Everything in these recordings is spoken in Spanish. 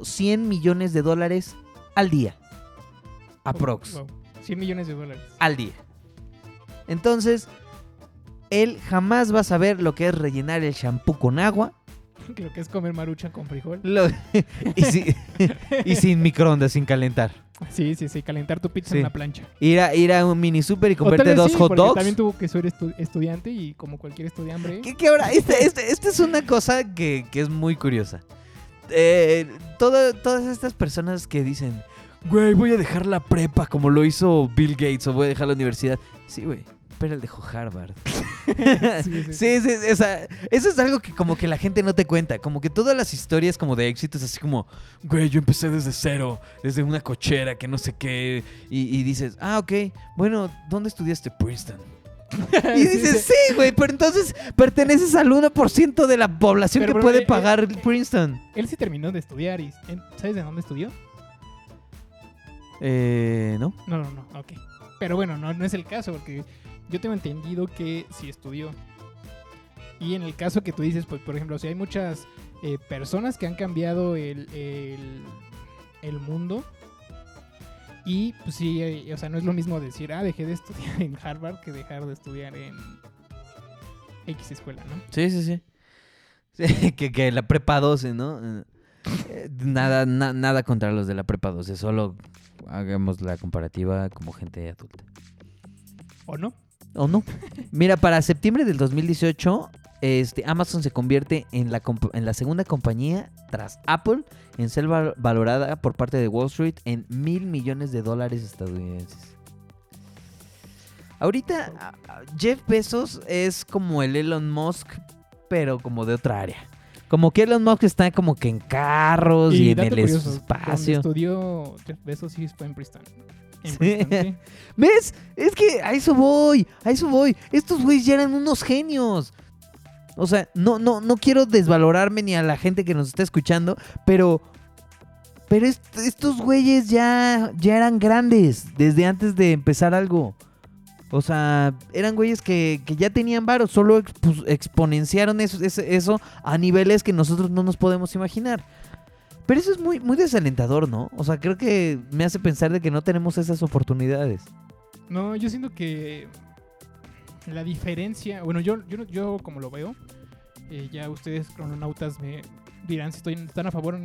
100 millones de dólares al día. Aprox. Wow, 100 millones de dólares. Al día. Entonces, él jamás va a saber lo que es rellenar el shampoo con agua. Creo que es comer marucha con frijol. lo- y, si- y sin microondas, sin calentar. Sí, sí, sí, calentar tu pizza Sí. en la plancha. Ir a, ir a un mini super y comprarte dos sí, hot dogs. También tuvo que ser estu- estudiante y como cualquier estudiante. ¿Qué, qué ahora? Este, este- esta es una cosa que, que es muy curiosa. Eh, todo- todas estas personas que dicen, güey, voy a dejar la prepa como lo hizo Bill Gates o voy a dejar la universidad. Sí, güey, pero él dejó Harvard. Sí, sí, Sí, sí, o sea, eso es algo que como que la gente no te cuenta. Como que todas las historias como de éxito es así como, güey, yo empecé desde cero, desde una cochera que no sé qué. Y, y dices, ah, ok, bueno, ¿dónde estudiaste Princeton? Y dices, sí. güey, pero entonces perteneces al 1% de la población Pero, que puede eh, pagar Princeton. Él sí terminó de estudiar y ¿sabes de dónde estudió? Eh, ¿no? No, no, no, ok. Pero bueno, no, no es el caso porque yo tengo entendido que sí estudió. Y en el caso que tú dices, pues por ejemplo, si hay muchas eh, personas que han cambiado el, el, el mundo. Y pues sí, eh, o sea, no es lo mismo decir, ah, dejé de estudiar en Harvard que dejar de estudiar en X escuela, ¿no? Sí, sí, sí. Sí, que, que la prepa 12, ¿no? Eh, nada, na- nada contra los de la prepa 12, solo hagamos la comparativa como gente adulta. ¿O no? ¿O no? Mira, para septiembre del 2018, este, Amazon se convierte en la, comp- en la segunda compañía tras Apple en ser val- valorada por parte de Wall Street en mil millones de dólares estadounidenses. Ahorita, Jeff Bezos es como el Elon Musk, pero como de otra área. Como que Elon Musk está como que en carros y, en el curioso, espacio. Estudió Jeff Bezos sí fue en Princeton. Sí. Sí. ¿Ves? Es que a eso voy, a eso voy. Estos güeyes ya eran unos genios. O sea, no, no, no quiero desvalorarme ni a la gente que nos está escuchando, pero. Pero est- estos güeyes ya, ya eran grandes desde antes de empezar algo. O sea, eran güeyes que, que ya tenían varo, solo expu- exponenciaron eso, eso a niveles que nosotros no nos podemos imaginar. Pero eso es muy, muy desalentador, ¿no? O sea, creo que me hace pensar de que no tenemos esas oportunidades. No, yo siento que la diferencia, bueno, yo, yo, yo como lo veo, eh, ya ustedes crononautas me dirán si estoy, están a favor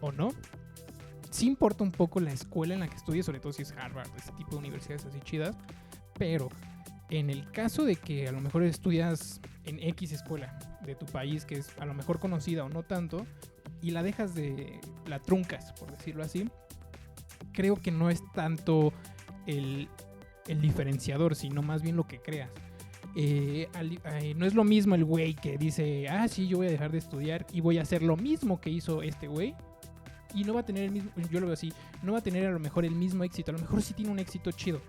o no. Sí importa un poco la escuela en la que estudies, sobre todo si es Harvard, ese tipo de universidades así chidas, pero en el caso de que a lo mejor estudias en X escuela de tu país, que es a lo mejor conocida o no tanto, y la dejas de, la truncas, por decirlo así, creo que no es tanto el, el diferenciador, sino más bien lo que creas. Eh, al- eh, no es lo mismo el güey que dice, ah, sí, yo voy a dejar de estudiar y voy a hacer lo mismo que hizo este güey. Y no va a tener el mismo, yo lo veo así, no va a tener a lo mejor el mismo éxito. A lo mejor sí tiene un éxito chido,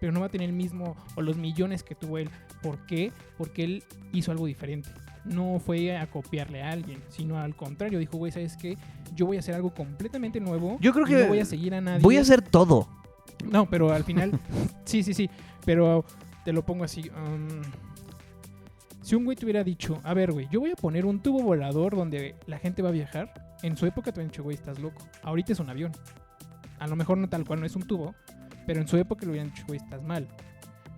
pero no va a tener el mismo o los millones que tuvo él. ¿Por qué? Porque él hizo algo diferente. No fue a copiarle a alguien, sino al contrario. Dijo, güey, ¿sabes qué? Yo voy a hacer algo completamente nuevo. Yo creo que no voy a seguir a nadie. Voy a hacer todo. No, pero al final, sí, sí, sí. Pero te lo pongo así. um, si un güey te hubiera dicho, a ver, güey, yo voy a poner un tubo volador donde la gente va a viajar, en su época te hubieran dicho, güey, estás loco. Ahorita es un avión. A lo mejor no tal cual, no es un tubo, pero en su época le hubieran dicho, güey, estás mal.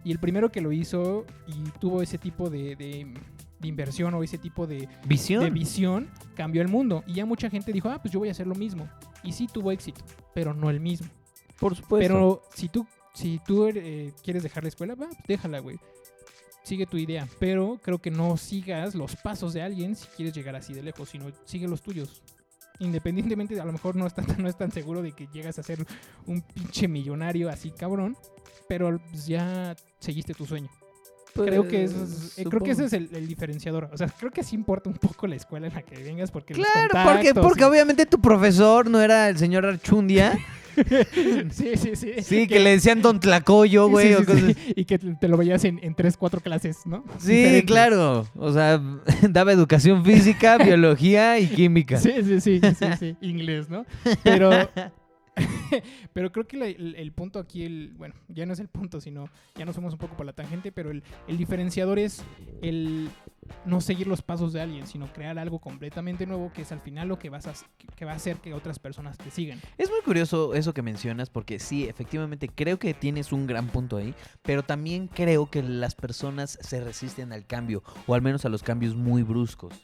Y el primero que lo hizo y tuvo ese tipo de, de- de inversión o ese tipo de, Visión. de visión, cambió el mundo. Y ya mucha gente dijo, ah, pues yo voy a hacer lo mismo. Y sí tuvo éxito, pero no el mismo. Por supuesto. Pero si tú, si tú eh, quieres dejar la escuela, va, pues déjala, güey. Sigue tu idea. Pero creo que no sigas los pasos de alguien si quieres llegar así de lejos, sino sigue los tuyos. Independientemente, a lo mejor no estás no es tan seguro de que llegas a ser un pinche millonario así cabrón, pero ya seguiste tu sueño. Creo que eso es, eh, creo que ese es el, el diferenciador. O sea, creo que sí importa un poco la escuela en la que vengas porque los Claro, porque, contactos porque y- obviamente tu profesor no era el señor Archundia. sí, sí, sí. sí, que le decían Don Tlacoyo, güey. Sí, o sí, cosas- sí. Y que te lo veías en, en tres, cuatro clases, ¿no? Sí, Diferentes. claro. O sea, daba educación física, biología y química. Sí, sí, sí, sí, sí. Inglés, ¿no? Pero, pero creo que el, punto aquí, el, bueno, ya no es el punto, sino ya nos fuimos un poco por la tangente, pero el, el diferenciador es el no seguir los pasos de alguien, sino crear algo completamente nuevo que es al final lo que vas a que va a hacer que otras personas te sigan. Es muy curioso eso que mencionas porque sí, efectivamente creo que tienes un gran punto ahí, pero también creo que las personas se resisten al cambio o al menos a los cambios muy bruscos.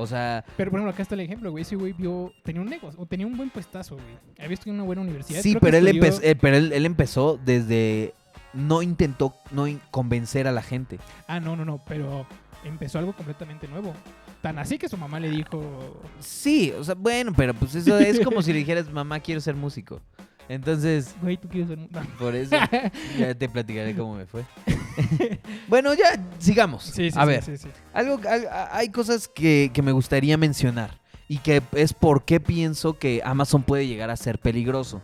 O sea, Pero por ejemplo, acá está el ejemplo, güey. Ese güey vio, tenía un negocio, o tenía un buen puestazo, güey. Había estudiado en una buena universidad. sí, creo pero, él, estudió- empe- eh, pero él, él empezó desde... No intentó no in- convencer a la gente. Ah, no, no, no, pero empezó algo completamente nuevo. Tan así que su mamá le dijo, Sí, o sea, bueno, pero pues eso es como si le dijeras, mamá, quiero ser músico. Entonces, güey, tú quieres ser... un-". No. por eso ya te platicaré cómo me fue. bueno, ya sigamos. Sí, sí, a sí, ver, sí, sí. Algo, al- hay cosas que, que me gustaría mencionar y que es por qué pienso que Amazon puede llegar a ser peligroso.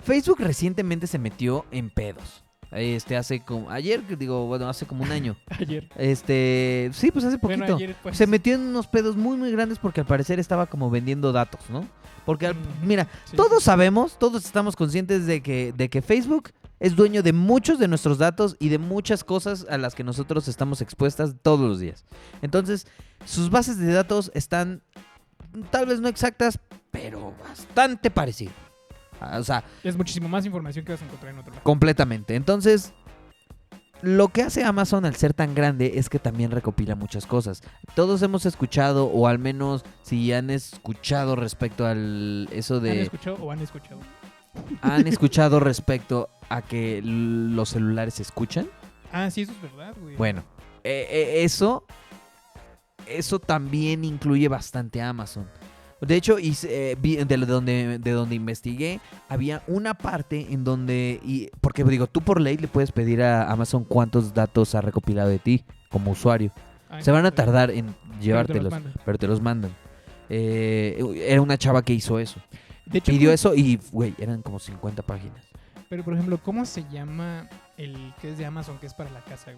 Facebook recientemente se metió en pedos. Este hace como ayer, digo, bueno, hace como un año. Ayer. Este, sí, pues hace poquito. Bueno, ayer pues. Se metió en unos pedos muy muy grandes porque al parecer estaba como vendiendo datos, ¿no? Porque Mm, mira, sí, todos sabemos, todos estamos conscientes de que, de que Facebook es dueño de muchos de nuestros datos y de muchas cosas a las que nosotros estamos expuestas todos los días. Entonces, sus bases de datos están tal vez no exactas, pero bastante parecidas. Ah, O sea, Es muchísimo más información que vas a encontrar en otro lado. completamente. Entonces, lo que hace Amazon al ser tan grande es que también recopila muchas cosas. Todos hemos escuchado, o al menos si han escuchado respecto al eso ¿Han de... escuchado o han escuchado? ¿Han escuchado respecto a que los celulares se escuchan? Ah, sí, eso es verdad, güey. Bueno, eh, eh, eso, eso también incluye bastante a Amazon. De hecho, hice, eh, vi- de, donde, de donde investigué, había una parte en donde, y, porque digo, tú por ley le puedes pedir a Amazon cuántos datos ha recopilado de ti como usuario. Ah, Se van a tardar en pero te los llevártelos, mandan. pero te los mandan. Eh, era una chava que hizo eso. De hecho, Pidió ¿cómo- eso y, güey, eran como 50 páginas. Pero por ejemplo, ¿cómo se llama el que es de Amazon, que es para la casa?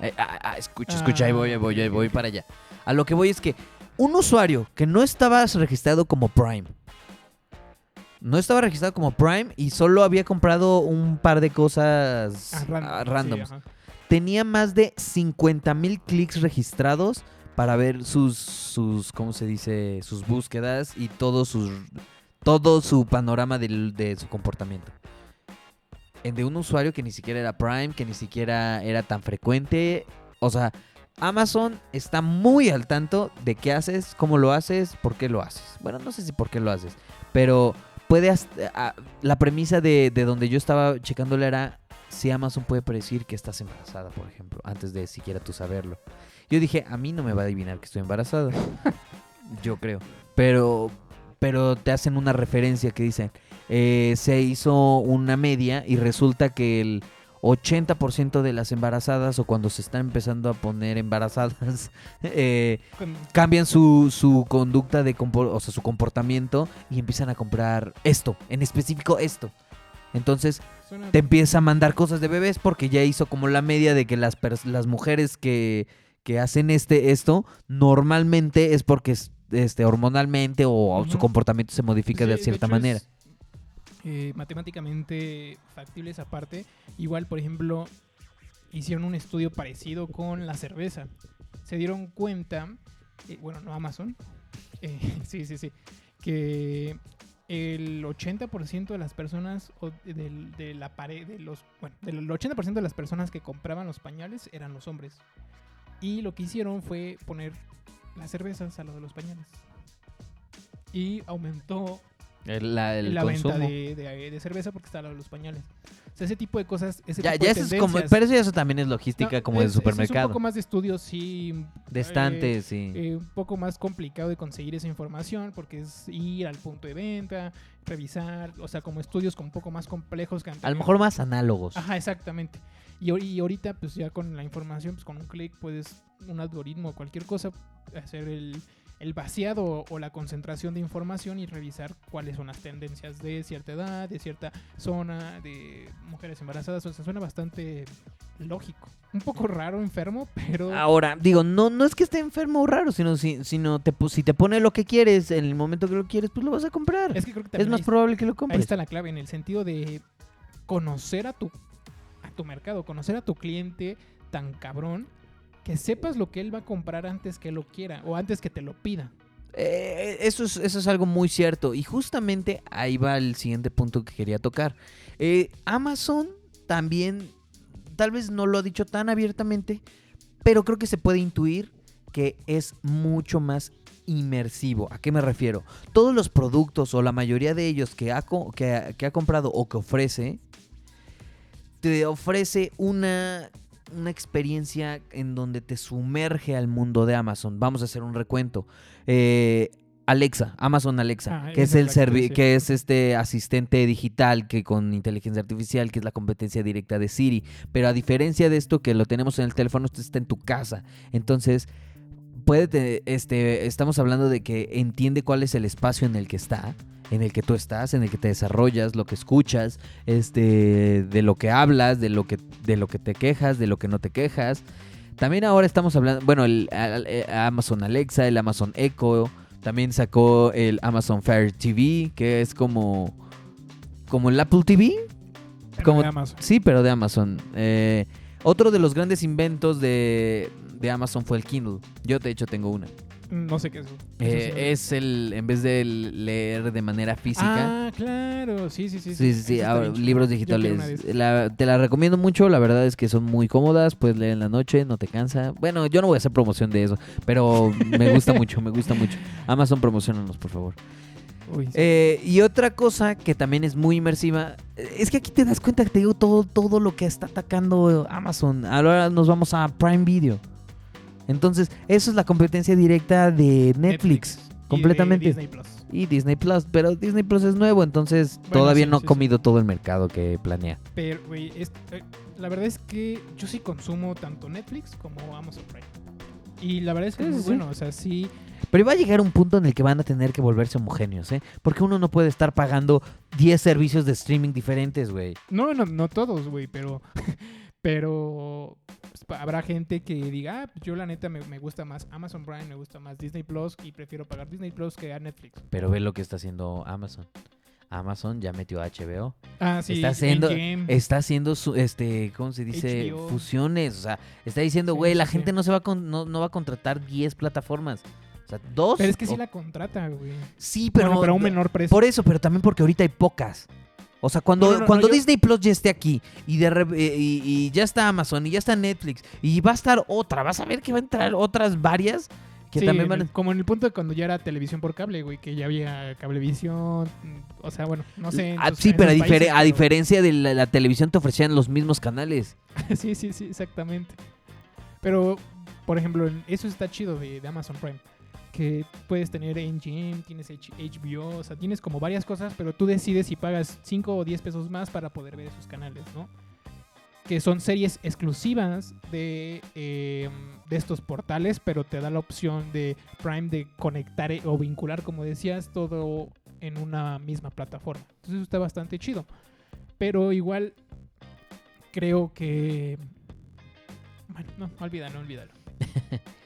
Eh, ah, ah, escucha, escucha, ahí voy, ahí voy, ahí voy para allá. A lo que voy es que un usuario que no estaba registrado como Prime, no estaba registrado como Prime y solo había comprado un par de cosas Ah, random. ah, randoms, tenía más de 50 mil clics registrados para ver sus, sus, ¿cómo se dice? Sus búsquedas y todo, sus, todo su panorama de su comportamiento. En de un usuario que ni siquiera era Prime, que ni siquiera era tan frecuente. O sea, Amazon está muy al tanto de qué haces, cómo lo haces, por qué lo haces. Bueno, no sé si por qué lo haces, pero puede... hasta- ah, la premisa de, de donde yo estaba checándole era si Amazon puede predecir que estás embarazada, por ejemplo, antes de siquiera tú saberlo. Yo dije, a mí no me va a adivinar que estoy embarazada. Yo creo. Pero, pero te hacen una referencia que dicen, eh, se hizo una media y resulta que el 80% de las embarazadas o cuando se están empezando a poner embarazadas eh, cambian su, su conducta de o sea, su comportamiento y empiezan a comprar esto, en específico esto. Entonces te empieza a mandar cosas de bebés porque ya hizo como la media de que las, las mujeres que, que hacen este esto normalmente es porque es, este hormonalmente o su comportamiento se modifica Sí, de cierta manera. es, eh, matemáticamente factible esa parte. Igual, por ejemplo, hicieron un estudio parecido con la cerveza. Se dieron cuenta, eh, bueno, no Amazon, eh, sí, sí, sí, que el 80% de las personas, o del- de, la pared, de los, bueno, del 80% de las personas que compraban los pañales eran los hombres. Y lo que hicieron fue poner las cervezas a lo de los pañales. Y aumentó El, la- el la consumo. venta de, de- de cerveza porque está a lo de los pañales. O sea, ese tipo de cosas, ese Ya, tipo ya de eso es como, pero eso, ya eso también es logística No, como de es- es- supermercado. Es un poco más de estudios, sí. de eh, estantes, sí. eh, un poco más complicado de conseguir esa información porque es ir al punto de venta, revisar, o sea, como estudios con un poco más complejos que a lo mejor más análogos. Ajá, exactamente. Y, y ahorita, pues ya con la información, pues con un clic puedes, un algoritmo o cualquier cosa, hacer el, el vaciado o la concentración de información y revisar cuáles son las tendencias de cierta edad, de cierta zona, de mujeres embarazadas. O sea, suena bastante lógico. Un poco raro, enfermo, pero... Ahora, digo, no, no es que esté enfermo o raro, sino si, sino te, si te pone lo que quieres en el momento que lo quieres, pues lo vas a comprar. Es que creo que Es más ahí- probable que lo Ahí compres. está la clave, en el sentido de conocer a tu, a tu mercado, conocer a tu cliente tan cabrón que sepas lo que él va a comprar antes que lo quiera o antes que te lo pida. Eh, eso, es, eso es algo muy cierto. Y justamente ahí va el siguiente punto que quería tocar. Eh, Amazon también, tal vez no lo ha dicho tan abiertamente, pero creo que se puede intuir que es mucho más inmersivo. ¿A qué me refiero? Todos los productos o la mayoría de ellos que ha, que que ha comprado o que ofrece, te ofrece una, una experiencia en donde te sumerge al mundo de Amazon. Vamos a hacer un recuento. Eh, Alexa, Amazon Alexa, Ah, que es el servi- que es este asistente digital que con inteligencia artificial, que es la competencia directa de Siri. Pero a diferencia de esto que lo tenemos en el teléfono, esto está en tu casa. Entonces, puede te- este, estamos hablando de que entiende cuál es el espacio en el que está, en el que tú estás, en el que te desarrollas, lo que escuchas, este, de lo que hablas, de lo que, de lo que te quejas, de lo que no te quejas. También ahora estamos hablando, bueno, el, eh, Amazon Alexa, el Amazon Echo, también sacó el Amazon Fire TV, que es como, como el Apple TV, Pero Como- de Amazon. Sí, pero de Amazon. Eh, otro de los grandes inventos de, de Amazon fue el Kindle. Yo, de hecho, tengo una. No sé qué es. eso. Eh, es el, en vez de leer de manera física. Ah, claro. Sí, sí, sí. Sí, sí, sí, ahora, libros digitales. La- te la recomiendo mucho, la verdad es que son muy cómodas, puedes leer en la noche, no te cansa. Bueno, yo no voy a hacer promoción de eso, pero me gusta mucho, me gusta mucho. Amazon, promocionanos, por favor. Uy, sí. Eh, y otra cosa que también es muy inmersiva, es que aquí te das cuenta que te digo todo, todo lo que está atacando Amazon. Ahora nos vamos a Prime Video. Entonces, eso es la competencia directa de Netflix. Y completamente. Disney Plus. Y Disney Plus, pero Disney Plus es nuevo, entonces Bueno, todavía sí, no ha sí, comido todo el mercado que planea. Pero, güey, eh, la verdad es que yo sí consumo tanto Netflix como Amazon Prime. Y la verdad es que es muy bueno. O sea, sí. Pero va a llegar un punto en el que van a tener que volverse homogéneos, ¿eh? Porque uno no puede estar pagando 10 servicios de streaming diferentes, güey. No, no, no todos, güey, pero. Pero. habrá gente que diga, ah, pues, yo la neta me, me gusta más Amazon Prime, me gusta más Disney Plus y prefiero pagar Disney Plus que a Netflix. Pero ve lo que está haciendo Amazon. Amazon ya metió a HBO. Ah, sí. está haciendo, está haciendo su, este, ¿cómo se dice? HBO. Fusiones. O sea, está diciendo, Sí, güey, la sí, gente no se va a con- no, no va a contratar 10 plataformas. Sea, dos. Pero es que sí la contrata, güey. Sí, pero, bueno, pero a un menor precio. Por eso, pero también porque ahorita hay pocas. O sea, cuando, No, no, no, cuando yo- Disney Plus ya esté aquí y, de eh, y, y ya está Amazon y ya está Netflix y va a estar otra, vas a ver que va a entrar otras varias que Sí, también van el- como en el punto de cuando ya era televisión por cable, güey, que ya había cablevisión, o sea, bueno, no sé. Ah, sí, pero a, a diferencia de la, la televisión te ofrecían los mismos canales. sí, sí, sí, exactamente. Pero, por ejemplo, eso está chido de, de Amazon Prime. Que puedes tener MGM, tienes H- HBO, o sea, tienes como varias cosas, pero tú decides si pagas 5 o 10 pesos más para poder ver esos canales, ¿no? Que son series exclusivas de, eh, de estos portales, pero te da la opción de Prime de conectar eh, o vincular, como decías, todo en una misma plataforma. Entonces eso está bastante chido. Pero igual creo que... Bueno, no, olvídalo, olvídalo.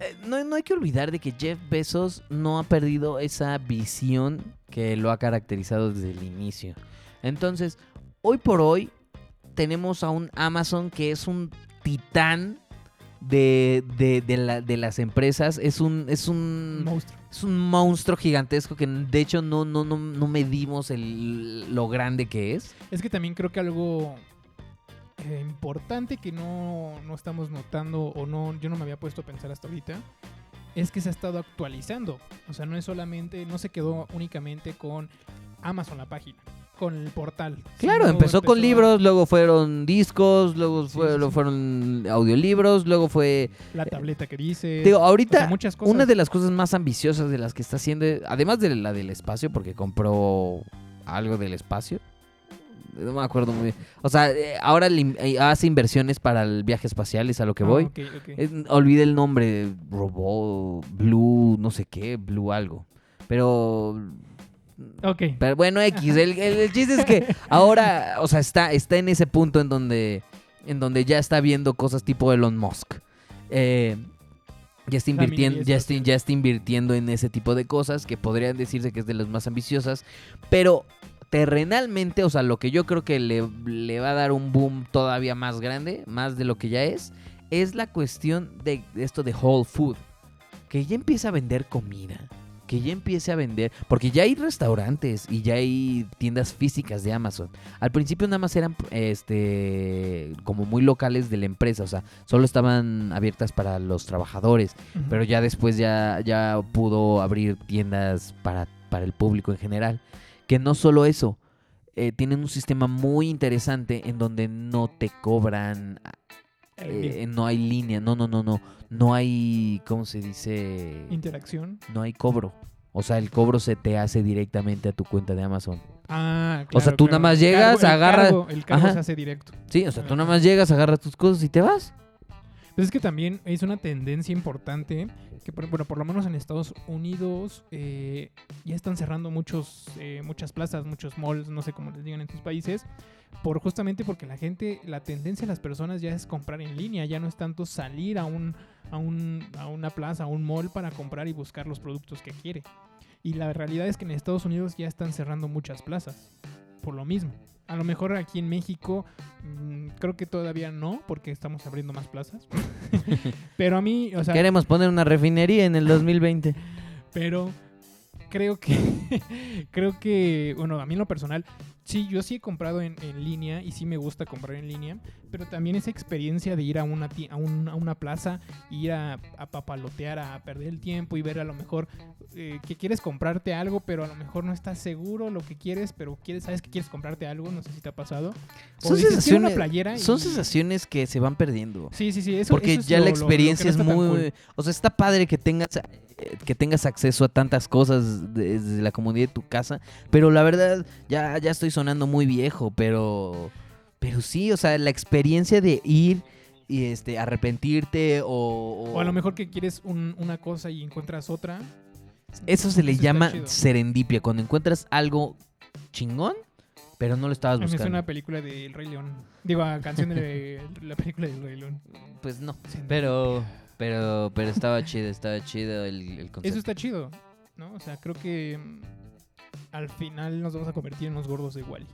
Eh, no, no hay que olvidar de que Jeff Bezos no ha perdido esa visión que lo ha caracterizado desde el inicio. Entonces, hoy por hoy tenemos a un Amazon que es un titán de, de- de la- de las empresas. Es un, es un, Monstruo. es un monstruo gigantesco que de hecho no, no, no, no medimos el, lo grande que es. Es que también creo que algo eh, importante que no, no estamos notando o no, yo no me había puesto a pensar hasta ahorita, es que se ha estado actualizando. O sea, no es solamente, no se quedó únicamente con Amazon la página, con el portal. Claro, empezó con libros, luego fueron discos, luego Sí, fue- sí, luego sí. fueron audiolibros, luego fue... La tableta que dice. Digo, o sea, ahorita muchas cosas. Una de las cosas más ambiciosas de las que está haciendo, además de la del espacio, porque compró algo del espacio. No me acuerdo muy bien. O sea, eh, ahora eh, hace inversiones para el viaje espacial, es a lo que Ah, voy. ok, ok. Eh, olvidé el nombre, Robot, Blue, no sé qué, Blue algo. Pero, Ok. pero bueno, X. El, el- el chiste es que ahora, o sea, está, está en ese punto en donde en donde ya está viendo cosas tipo Elon Musk. Eh, ya está, invirtiendo, ya, está, ya está invirtiendo en ese tipo de cosas que podrían decirse que es de las más ambiciosas, pero terrenalmente, o sea, lo que yo creo que le, le va a dar un boom todavía más grande, más de lo que ya es, es la cuestión de esto de Whole Food, que ya empieza a vender comida, que ya empiece a vender, porque ya hay restaurantes y ya hay tiendas físicas de Amazon. Al principio nada más eran este como muy locales de la empresa, o sea, solo estaban abiertas para los trabajadores, pero ya después ya, ya pudo abrir tiendas para, para el público en general. Que no solo eso, eh, tienen un sistema muy interesante en donde no te cobran, eh, no hay línea, no, no, no, no, no hay, ¿cómo se dice? Interacción. No hay cobro. O sea, el cobro se te hace directamente a tu cuenta de Amazon. Ah, O sea, claro, tú claro. nada más llegas, cargo- el cargo- El cargo Ajá. se hace directo. Sí, o sea, tú nada más llegas, agarras tus cosas y te vas. Pues es que también es una tendencia importante que, bueno, por lo menos en Estados Unidos eh, ya están cerrando muchos, eh, muchas plazas, muchos malls, no sé cómo les digan en tus países, por justamente porque la gente, la tendencia de las personas ya es comprar en línea, ya no es tanto salir a un, a un, a una plaza, a un mall para comprar y buscar los productos que quiere. Y la realidad es que en Estados Unidos ya están cerrando muchas plazas, por lo mismo. A lo mejor aquí en México mm, creo que todavía no, porque estamos abriendo más plazas. pero a mí, o sea, Queremos poner una refinería en el 2020. pero creo que creo que bueno a mí en lo personal sí yo sí he comprado en, en línea y sí me gusta comprar en línea pero también esa experiencia de ir a una ti- a, un- a una plaza ir a, a papalotear a perder el tiempo y ver a lo mejor eh, que quieres comprarte algo pero a lo mejor no estás seguro lo que quieres pero quieres sabes que quieres comprarte algo no sé si te ha pasado O Son dices, "Quiero una sensaciones, son que se van perdiendo. sí sí sí eso, Porque eso es ya lo- la lo- lo experiencia no es muy... O sea, está padre que tengas, que tengas acceso a tantas cosas desde la comunidad de tu casa, pero la verdad ya, ya estoy sonando muy viejo, pero... Pero sí, o sea, la experiencia de ir y este arrepentirte o... o a lo mejor que quieres un- una cosa y encuentras otra Eso se le Eso llama serendipia, cuando encuentras algo chingón, pero no lo estabas buscando. suena a película de El Rey León. Digo, canción de la película del Rey León. Pues no, pero... Pero, pero estaba chido, estaba chido el, el concepto. Eso está chido, ¿no? O sea, creo que mm, al final nos vamos a convertir en los gordos de Wally.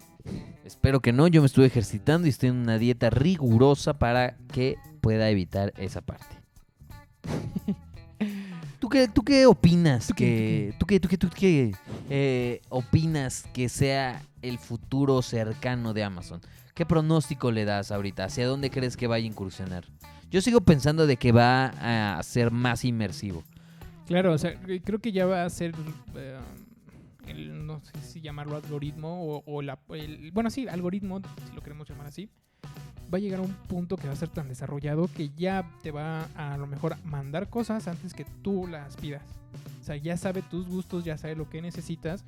Espero que no, yo me estuve ejercitando y estoy en una dieta rigurosa para que pueda evitar esa parte. ¿Tú qué, tú qué opinas ¿Tú qué, que... ¿Tú qué, tú qué, tú qué eh, opinas que sea el futuro cercano de Amazon? ¿Qué pronóstico le das ahorita? ¿Hacia dónde crees que vaya a incursionar? Yo sigo pensando de que va a ser más inmersivo. Claro, o sea, creo que ya va a ser, eh, el- no sé si llamarlo algoritmo o, el- bueno, sí, algoritmo, si lo queremos llamar así, va a llegar a un punto que va a ser tan desarrollado que ya te va a, a lo mejor mandar cosas antes que tú las pidas. O sea, ya sabe tus gustos, ya sabe lo que necesitas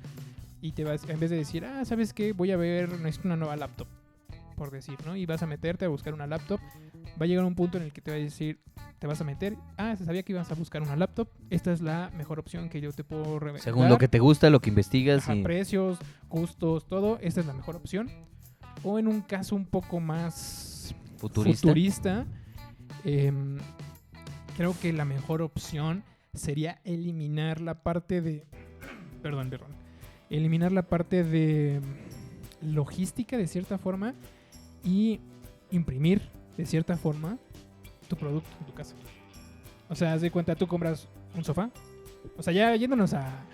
y te vas, en vez de decir, ah, ¿sabes qué? Voy a ver, necesito una nueva laptop, por decir, ¿no? Y vas a meterte a buscar una laptop, va a llegar un punto en el que te va a decir, te vas a meter, ah, se sabía que ibas a buscar una laptop, esta es la mejor opción que yo te puedo revelar. Según lo que te gusta, lo que investigas. Ajá, y- precios, gustos, todo, esta es la mejor opción. O en un caso un poco más Futurista. futurista, em, creo que la mejor opción sería eliminar la parte de... Perdón, perdón. Eliminar la parte de logística de cierta forma y imprimir de cierta forma tu producto en tu casa. O sea, haz de cuenta, tú compras un sofá. O sea, ya yéndonos a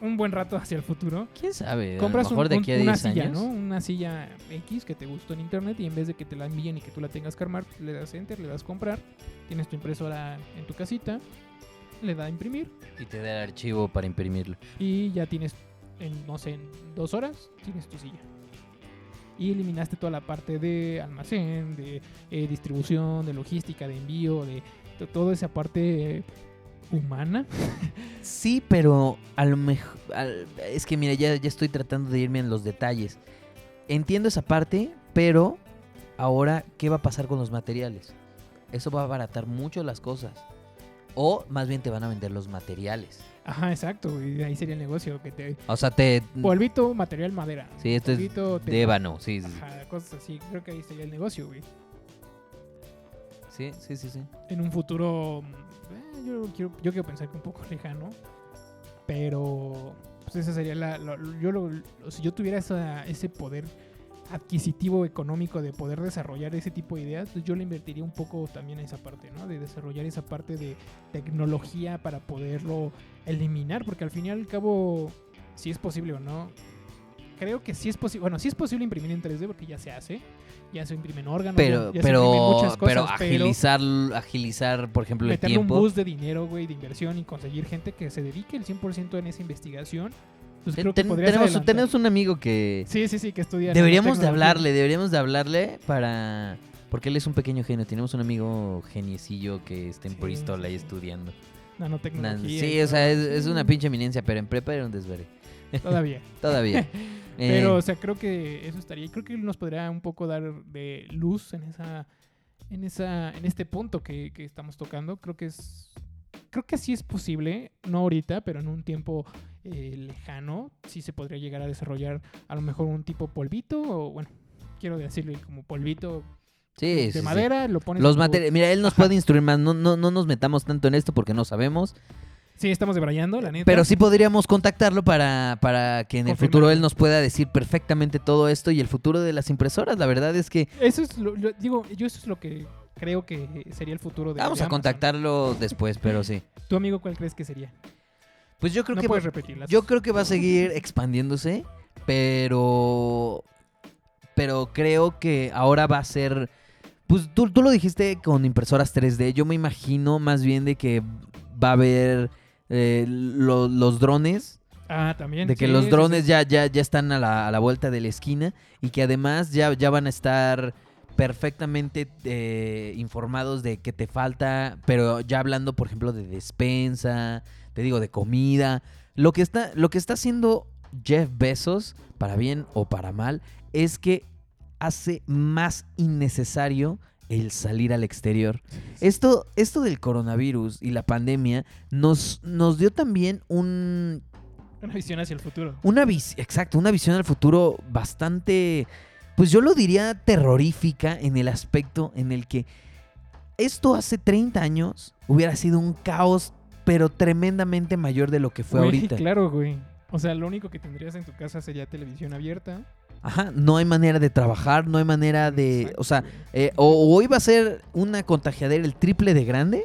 un buen rato hacia el futuro, ¿Quién sabe? compras a lo mejor un- de aquí a una 10 silla, años. ¿no? Una silla X que te gustó en internet y en vez de que te la envíen y que tú la tengas que armar, le das enter, le das comprar, tienes tu impresora en tu casita, le da a imprimir Y te da el archivo para imprimirlo. y ya tienes, en, no sé, en dos horas tienes tu silla. Y eliminaste toda la parte de almacén, de eh, distribución, de logística, de envío, de to- toda esa parte humana. Sí, pero a lo mejor... Es que mira, ya, ya estoy tratando de irme en los detalles. Entiendo esa parte, pero ahora, ¿qué va a pasar con los materiales? Eso va a abaratar mucho las cosas. O más bien te van a vender los materiales. Ajá, exacto. Y ahí sería el negocio que te... O sea, te... Polvito, material madera. Sí, esto es de ébano, sí, sí. Ajá, cosas así. Creo que ahí sería el negocio, güey. Sí, sí, sí, sí. en un futuro, eh, yo, quiero, yo quiero pensar que un poco lejano, pero pues esa sería la... la- yo lo- si yo tuviera esa- ese poder adquisitivo económico de poder desarrollar ese tipo de ideas, pues yo le invertiría un poco también a esa parte, ¿no? De desarrollar esa parte de tecnología para poderlo eliminar, porque al fin y al cabo, si es posible o no, creo que sí es posible, bueno, sí es posible imprimir en 3D porque ya se hace, ya se imprimen órganos, Pero, ya, ya se imprimen pero, muchas cosas, pero agilizar, agilizar, por ejemplo, el meterle un tiempo. boost de dinero, güey, de inversión y conseguir gente que se dedique el 100% en esa investigación, pues Ten- creo que ten- podrías tenemos, adelantar. tenemos un amigo que Sí, sí, sí, que estudia deberíamos de nanotecnología. hablarle, deberíamos de hablarle para porque él es un pequeño genio. Tenemos un amigo geniecillo que está en Sí, Bristol sí, ahí sí. estudiando. Nanotecnología. Nan- y Sí, o sea, es, una pinche eminencia, pero en prepa era un desvere. Todavía. Todavía. Pero, Eh, o sea, creo que eso estaría. y Creo que nos podría un poco dar de luz en esa. En esa. En este punto que, que estamos tocando. Creo que es. Creo que sí es posible. No ahorita, pero en un tiempo eh, lejano. Sí se podría llegar a desarrollar a lo mejor un tipo polvito. O bueno. Quiero decirle como polvito sí, de sí, sí. madera. Lo pones. Los materiales, mira, él nos Ajá. puede instruir más. No, no, no nos metamos tanto en esto porque no sabemos. Sí, estamos debrayando, la neta. Pero sí podríamos contactarlo para, para que en el futuro él nos pueda decir perfectamente todo esto y el futuro de las impresoras. La verdad es que Eso es lo, lo- digo, yo eso es lo que creo que sería el futuro de vamos de a contactarlo después, pero sí. ¿Tu amigo cuál crees que sería? Pues yo creo no que puedes repetirlas. yo creo que va a seguir expandiéndose, pero pero creo que ahora va a ser pues tú, tú lo dijiste con impresoras 3D, yo me imagino más bien de que va a haber eh, lo- los drones Ah, también. De que sí, los drones sí. Ya, ya, ya están a la, a la vuelta de la esquina y que además ya, ya van a estar perfectamente eh, informados de qué te falta, pero ya hablando, por ejemplo, de despensa, te digo, de comida. Lo que está, lo que está haciendo Jeff Bezos, para bien o para mal, es que hace más innecesario el salir al exterior. Esto, esto del coronavirus y la pandemia nos, nos dio también un Una visión hacia el futuro. una visión, exacto, una visión al futuro bastante, pues yo lo diría terrorífica en el aspecto en el que esto hace 30 años hubiera sido un caos, pero tremendamente mayor de lo que fue Güey, ahorita. Claro, güey. O sea, lo único que tendrías en tu casa sería televisión abierta. Ajá, no hay manera de trabajar, no hay manera de, Exacto, o sea, eh, o, o iba a ser una contagiadera el triple de grande,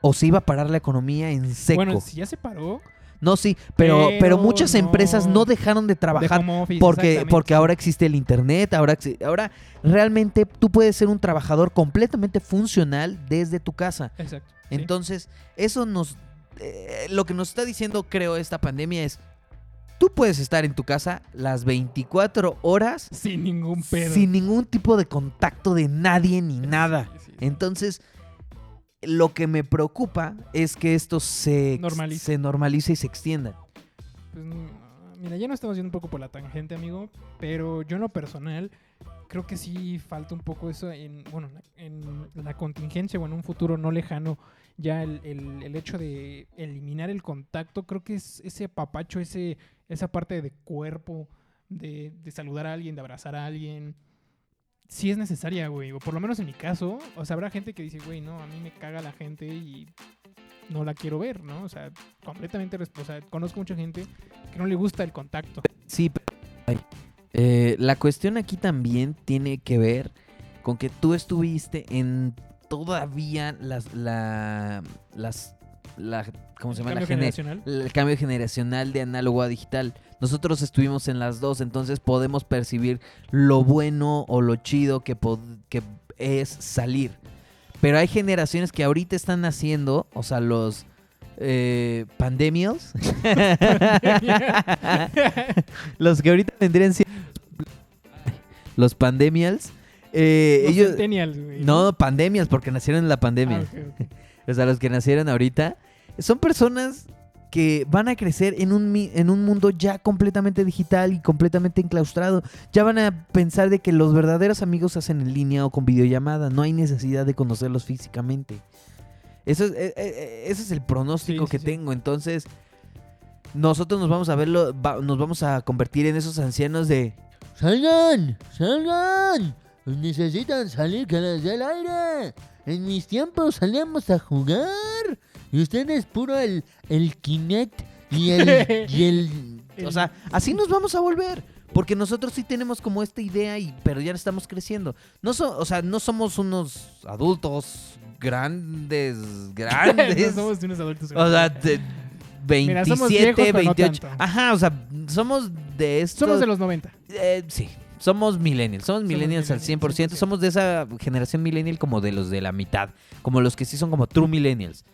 o se iba a parar la economía en seco. Bueno, si ya se paró. no, sí, pero, pero, pero muchas no- empresas no dejaron de trabajar office, Porque, porque ahora existe el internet, ahora, ahora realmente tú puedes ser un trabajador completamente funcional desde tu casa. Exacto. Sí. Entonces, eso nos... eh, lo que nos está diciendo, creo, esta pandemia es, tú puedes estar en tu casa las 24 horas Sin ningún pedo. sin ningún tipo de contacto de nadie ni nada. Sí, sí, sí. Entonces, lo que me preocupa es que esto se, Normalice. se normalice y se extienda. Pues, mira, ya nos estamos yendo un poco por la tangente, amigo. Pero yo en lo personal creo que sí falta un poco eso en, bueno, en la contingencia o en un futuro no lejano. Ya el, el- el hecho de eliminar el contacto, creo que es ese papacho, ese, esa parte de cuerpo, de, de saludar a alguien, de abrazar a alguien. Sí es necesaria, güey. O por lo menos en mi caso. O sea, habrá gente que dice, güey, no, a mí me caga la gente y no la quiero ver, ¿no? O sea, completamente... resp- O sea, conozco mucha gente que no le gusta el contacto. Sí, pero eh, la cuestión aquí también tiene que ver con que tú estuviste en todavía las, la, las, la, ¿cómo se llama? La Cambio el cambio generacional de análogo a digital. Nosotros estuvimos en las dos, entonces podemos percibir lo bueno o lo chido que, pod- que es salir. Pero hay generaciones que ahorita están naciendo, o sea, los eh, los que ahorita vendrían siendo los pandemials. eh, Los ellos, centennials, güey. no, pandemias, porque nacieron en la pandemia. Ah. O sea, los que nacieron ahorita, son personas que van a crecer en un, en un mundo ya completamente digital y completamente enclaustrado. Ya van a pensar de que los verdaderos amigos se hacen en línea o con videollamada. No hay necesidad de conocerlos físicamente. Eso es, eh, eh, ese es el pronóstico Sí, que sí, tengo. Entonces, nosotros nos vamos a verlo, nos vamos a convertir en esos ancianos de... ¡Salgan! ¡Salgan! Necesitan salir que les dé el aire. en mis tiempos salíamos a jugar. Y ustedes puro el, el Kinect y el, y el... O sea, así nos vamos a volver. Porque nosotros sí tenemos como esta idea, y, pero ya estamos creciendo. No so- o sea, no somos unos adultos grandes, grandes. no somos unos adultos. O sea, de 27, Mira, somos viejos, pero no 28. tanto. Ajá, o sea, somos de estos. somos de los 90. Eh, sí, somos millennials. Somos millennials al millennials, 100%. 100%. Somos de esa generación millennial como de los de la mitad. Como los que sí son como true millennials.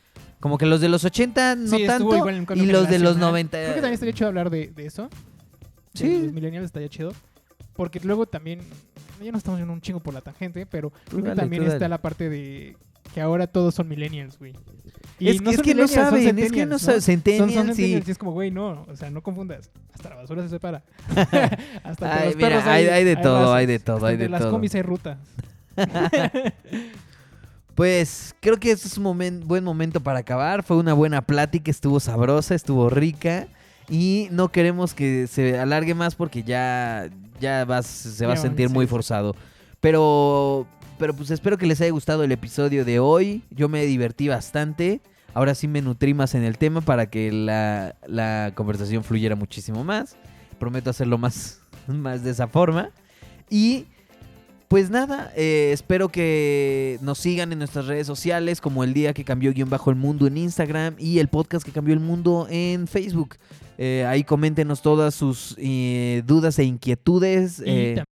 Como que los de los 80 no Sí, tanto. igual Y los de los generacional. 90. Creo que también estaría chido hablar de, de eso. De Sí. Los millennials estaría chido. Porque luego también. Ya no estamos yendo un chingo por la tangente, pero creo que también está la parte de que ahora todos son millennials, güey. Es, que- es que no saben, es que no centennials, saben. Son, son Centennials y. y es como, güey, no, o sea, no confundas. Hasta la basura se separa. Hasta Ay, los mira, perros hay- hay de todo, hay de todo, hay de las todo. combis hay rutas. Pues creo que este es un buen momento para acabar. Fue una buena plática, estuvo sabrosa, estuvo rica. Y no queremos que se alargue más porque ya, ya vas, se va a sentir muy forzado. Pero, pero pues espero que les haya gustado el episodio de hoy. Yo me divertí bastante. Ahora sí me nutrí más en el tema para que la, la conversación fluyera muchísimo más. Prometo hacerlo más, más de esa forma. Y pues nada, eh, espero que nos sigan en nuestras redes sociales, como el día que cambió guion bajo el mundo en Instagram y el podcast que cambió el mundo en Facebook. Eh, ahí coméntenos todas sus eh, dudas e inquietudes. Y eh,